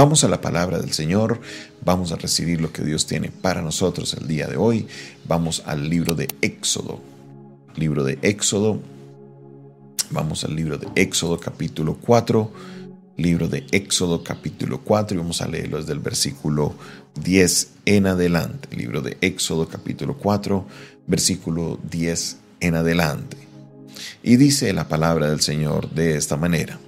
Vamos a la palabra del Señor, vamos a recibir lo que Dios tiene para nosotros el día de hoy. Vamos al libro de Éxodo. Libro de Éxodo. Vamos al libro de Éxodo capítulo 4. Libro de Éxodo capítulo 4 y vamos a leerlo desde el versículo 10 en adelante. Libro de Éxodo capítulo 4, versículo 10 en adelante. Y dice la palabra del Señor de esta manera.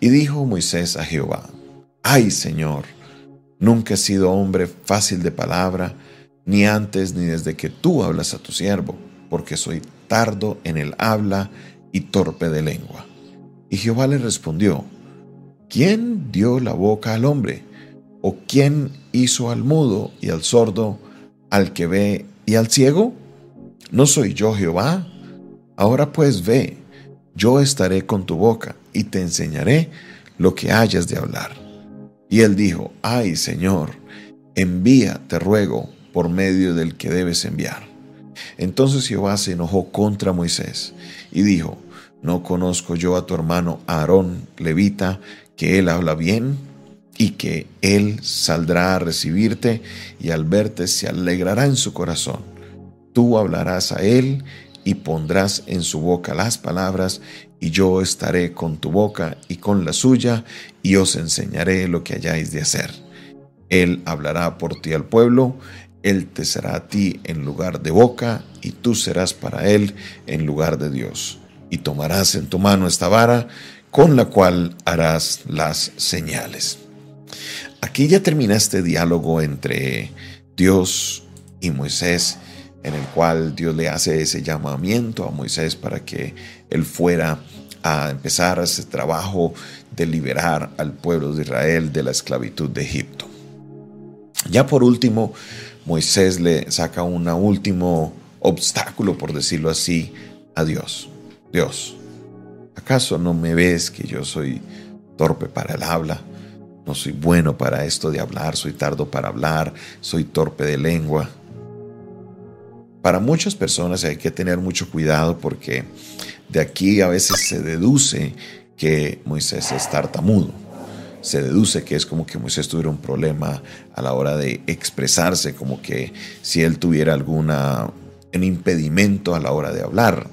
Y dijo Moisés a Jehová, Ay Señor, nunca he sido hombre fácil de palabra, ni antes ni desde que tú hablas a tu siervo, porque soy tardo en el habla y torpe de lengua. Y Jehová le respondió, ¿quién dio la boca al hombre? ¿O quién hizo al mudo y al sordo, al que ve y al ciego? ¿No soy yo Jehová? Ahora pues ve, yo estaré con tu boca y te enseñaré lo que hayas de hablar. Y él dijo, ay Señor, envía, te ruego, por medio del que debes enviar. Entonces Jehová se enojó contra Moisés y dijo, ¿no conozco yo a tu hermano Aarón, levita, que él habla bien y que él saldrá a recibirte y al verte se alegrará en su corazón? Tú hablarás a él y pondrás en su boca las palabras, y yo estaré con tu boca y con la suya, y os enseñaré lo que hayáis de hacer. Él hablará por ti al pueblo, él te será a ti en lugar de boca, y tú serás para él en lugar de Dios. Y tomarás en tu mano esta vara, con la cual harás las señales. Aquí ya termina este diálogo entre Dios y Moisés en el cual Dios le hace ese llamamiento a Moisés para que él fuera a empezar ese trabajo de liberar al pueblo de Israel de la esclavitud de Egipto. Ya por último, Moisés le saca un último obstáculo, por decirlo así, a Dios. Dios, ¿acaso no me ves que yo soy torpe para el habla? No soy bueno para esto de hablar, soy tardo para hablar, soy torpe de lengua. Para muchas personas hay que tener mucho cuidado porque de aquí a veces se deduce que Moisés es tartamudo. Se deduce que es como que Moisés tuviera un problema a la hora de expresarse, como que si él tuviera alguna un impedimento a la hora de hablar.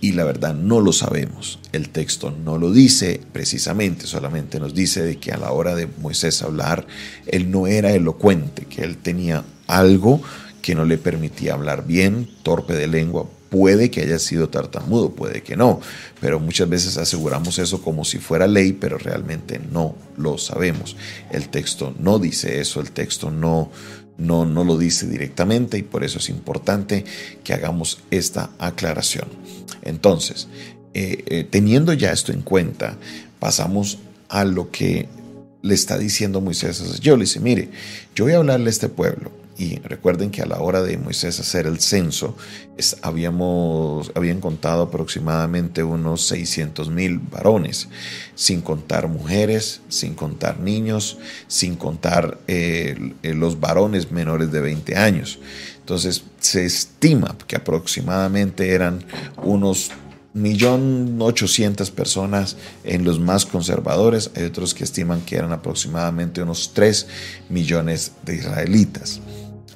Y la verdad no lo sabemos. El texto no lo dice precisamente, solamente nos dice de que a la hora de Moisés hablar, él no era elocuente, que él tenía algo que no le permitía hablar bien, torpe de lengua. Puede que haya sido tartamudo, puede que no, pero muchas veces aseguramos eso como si fuera ley, pero realmente no lo sabemos. El texto no dice eso, el texto no, no, no lo dice directamente y por eso es importante que hagamos esta aclaración. Entonces, eh, eh, teniendo ya esto en cuenta, pasamos a lo que le está diciendo Moisés. Yo le dice, mire, yo voy a hablarle a este pueblo y recuerden que a la hora de Moisés hacer el censo, habíamos, habían contado aproximadamente unos 600 mil varones, sin contar mujeres, sin contar niños, sin contar eh, los varones menores de 20 años. Entonces se estima que aproximadamente eran unos millón ochocientas personas en los más conservadores, hay otros que estiman que eran aproximadamente unos 3 millones de israelitas.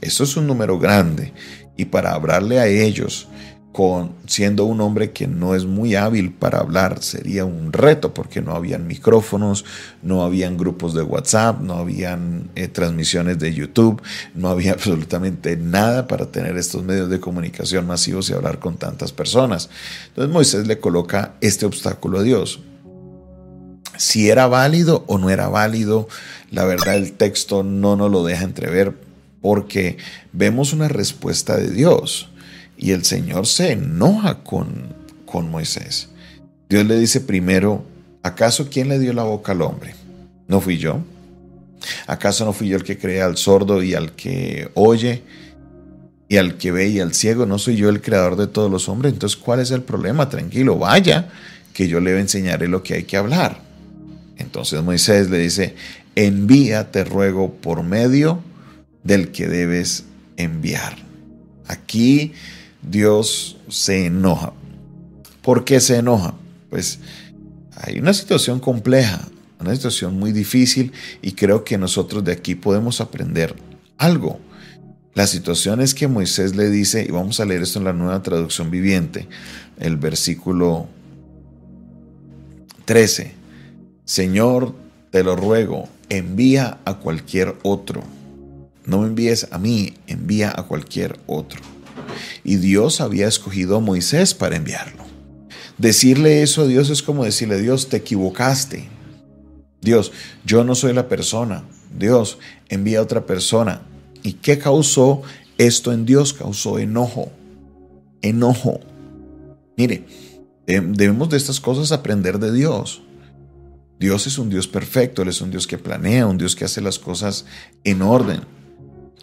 Eso es un número grande y para hablarle a ellos con siendo un hombre que no es muy hábil para hablar sería un reto porque no habían micrófonos, no habían grupos de WhatsApp, no habían eh, transmisiones de YouTube, no había absolutamente nada para tener estos medios de comunicación masivos y hablar con tantas personas. Entonces Moisés le coloca este obstáculo a Dios. Si era válido o no era válido, la verdad el texto no nos lo deja entrever, porque vemos una respuesta de Dios y el Señor se enoja con, con Moisés. Dios le dice primero, ¿acaso quién le dio la boca al hombre? ¿No fui yo? ¿Acaso no fui yo el que crea al sordo y al que oye y al que ve y al ciego? ¿No soy yo el creador de todos los hombres? Entonces, ¿cuál es el problema? Tranquilo, vaya, que yo le enseñaré lo que hay que hablar. Entonces Moisés le dice, envía, te ruego, por medio del que debes enviar. Aquí Dios se enoja. ¿Por qué se enoja? Pues hay una situación compleja, una situación muy difícil y creo que nosotros de aquí podemos aprender algo. La situación es que Moisés le dice, y vamos a leer esto en la nueva traducción viviente, el versículo 13, Señor, te lo ruego, envía a cualquier otro. No me envíes a mí, envía a cualquier otro. Y Dios había escogido a Moisés para enviarlo. Decirle eso a Dios es como decirle, Dios, te equivocaste. Dios, yo no soy la persona. Dios, envía a otra persona. ¿Y qué causó esto en Dios? Causó enojo. Enojo. Mire, debemos de estas cosas aprender de Dios. Dios es un Dios perfecto, Él es un Dios que planea, un Dios que hace las cosas en orden.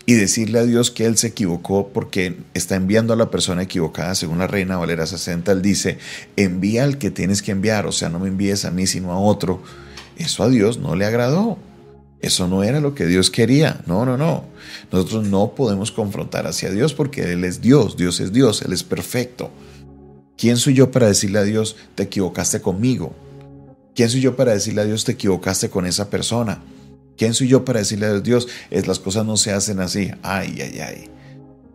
Y decirle a Dios que Él se equivocó porque está enviando a la persona equivocada, según la Reina Valera 60, Él dice, envía al que tienes que enviar, o sea, no me envíes a mí, sino a otro. Eso a Dios no le agradó. Eso no era lo que Dios quería. No, no, no. Nosotros no podemos confrontar hacia Dios porque Él es Dios. Dios es Dios. Él es perfecto. ¿Quién soy yo para decirle a Dios, te equivocaste conmigo? ¿Quién soy yo para decirle a Dios, te equivocaste con esa persona? ¿Quién soy yo para decirle a Dios, es, las cosas no se hacen así? Ay, ay, ay.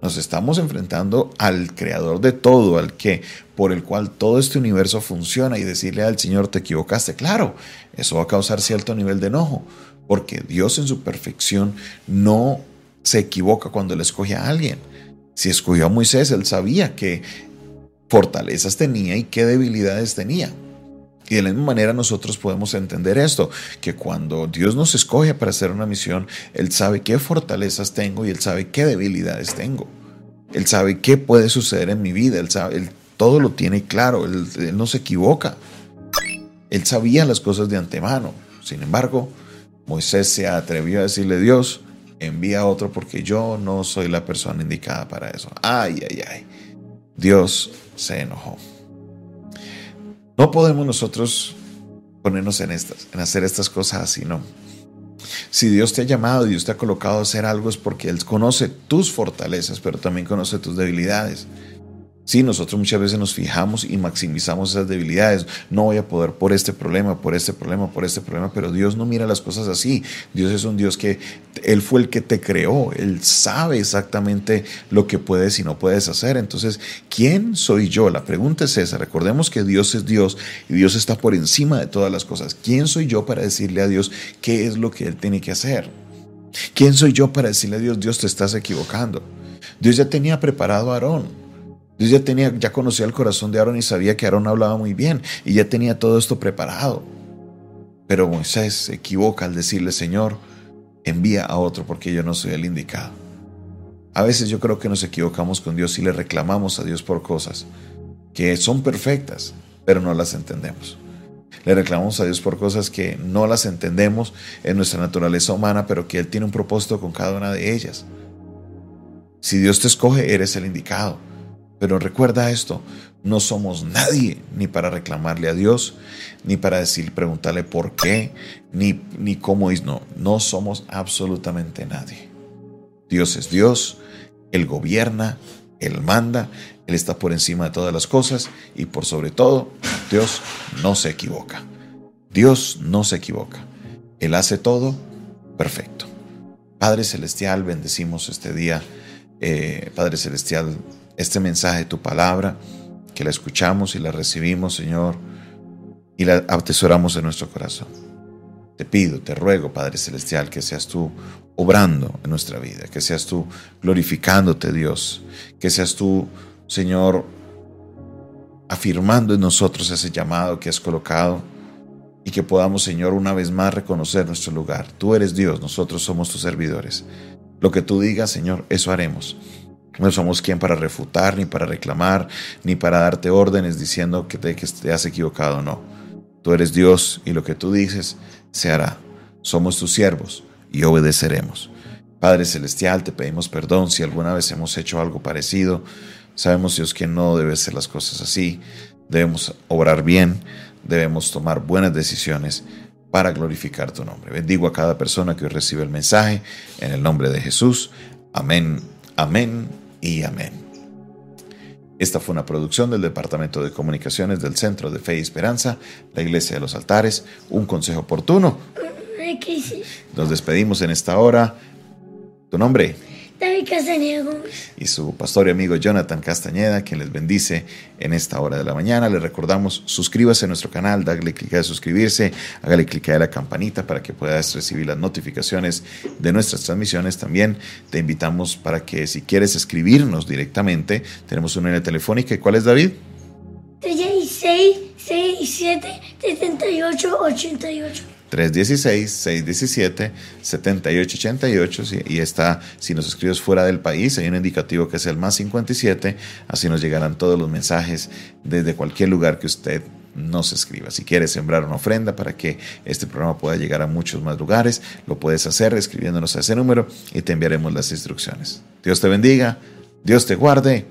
Nos estamos enfrentando al creador de todo, al que por el cual todo este universo funciona y decirle al Señor te equivocaste. Claro, eso va a causar cierto nivel de enojo, porque Dios en su perfección no se equivoca cuando le escoge a alguien. Si escogió a Moisés, él sabía qué fortalezas tenía y qué debilidades tenía. Y de la misma manera nosotros podemos entender esto, que cuando Dios nos escoge para hacer una misión, Él sabe qué fortalezas tengo y Él sabe qué debilidades tengo. Él sabe qué puede suceder en mi vida, Él, sabe, él todo lo tiene claro, él, él no se equivoca. Él sabía las cosas de antemano. Sin embargo, Moisés se atrevió a decirle, Dios, envía a otro porque yo no soy la persona indicada para eso. Ay, ay, ay. Dios se enojó. No podemos nosotros ponernos en estas, en hacer estas cosas así, no. Si Dios te ha llamado y Dios te ha colocado a hacer algo es porque Él conoce tus fortalezas, pero también conoce tus debilidades. Sí, nosotros muchas veces nos fijamos y maximizamos esas debilidades. No voy a poder por este problema, por este problema, por este problema, pero Dios no mira las cosas así. Dios es un Dios que Él fue el que te creó. Él sabe exactamente lo que puedes y no puedes hacer. Entonces, ¿quién soy yo? La pregunta es esa. Recordemos que Dios es Dios y Dios está por encima de todas las cosas. ¿Quién soy yo para decirle a Dios qué es lo que Él tiene que hacer? ¿Quién soy yo para decirle a Dios, Dios te estás equivocando? Dios ya tenía preparado a Aarón. Dios ya, tenía, ya conocía el corazón de Aarón y sabía que Aarón hablaba muy bien y ya tenía todo esto preparado. Pero Moisés se equivoca al decirle, Señor, envía a otro porque yo no soy el indicado. A veces yo creo que nos equivocamos con Dios y le reclamamos a Dios por cosas que son perfectas, pero no las entendemos. Le reclamamos a Dios por cosas que no las entendemos en nuestra naturaleza humana, pero que Él tiene un propósito con cada una de ellas. Si Dios te escoge, eres el indicado. Pero recuerda esto, no somos nadie ni para reclamarle a Dios, ni para decir, preguntarle por qué, ni, ni cómo es. No, no somos absolutamente nadie. Dios es Dios, Él gobierna, Él manda, Él está por encima de todas las cosas y por sobre todo, Dios no se equivoca. Dios no se equivoca. Él hace todo perfecto. Padre Celestial, bendecimos este día. Eh, Padre Celestial, este mensaje, tu palabra, que la escuchamos y la recibimos, Señor, y la atesoramos en nuestro corazón. Te pido, te ruego, Padre Celestial, que seas tú obrando en nuestra vida, que seas tú glorificándote, Dios, que seas tú, Señor, afirmando en nosotros ese llamado que has colocado y que podamos, Señor, una vez más reconocer nuestro lugar. Tú eres Dios, nosotros somos tus servidores. Lo que tú digas, Señor, eso haremos. No somos quien para refutar, ni para reclamar, ni para darte órdenes diciendo que te, has equivocado. No. Tú eres Dios y lo que tú dices se hará. Somos tus siervos y obedeceremos. Padre Celestial, te pedimos perdón si alguna vez hemos hecho algo parecido. Sabemos, Dios, que no debe ser las cosas así. Debemos obrar bien, debemos tomar buenas decisiones para glorificar tu nombre. Bendigo a cada persona que hoy recibe el mensaje en el nombre de Jesús. Amén, amén y amén. Esta fue una producción del Departamento de Comunicaciones del Centro de Fe y Esperanza, la Iglesia de los Altares, un consejo oportuno. Nos despedimos en esta hora. ¿Tu nombre? David Castañeda Y su pastor y amigo Jonathan Castañeda, quien les bendice en esta hora de la mañana. Les recordamos, suscríbase a nuestro canal, dale clic a suscribirse, hágale clic a la campanita para que puedas recibir las notificaciones de nuestras transmisiones. También te invitamos para que si quieres escribirnos directamente, tenemos una línea telefónica. ¿Cuál es, David? 36 67 78 88. 316-617-7888 y está, si nos escribes fuera del país, hay un indicativo que es el más 57, así nos llegarán todos los mensajes desde cualquier lugar que usted nos escriba. Si quieres sembrar una ofrenda para que este programa pueda llegar a muchos más lugares, lo puedes hacer escribiéndonos a ese número y te enviaremos las instrucciones. Dios te bendiga, Dios te guarde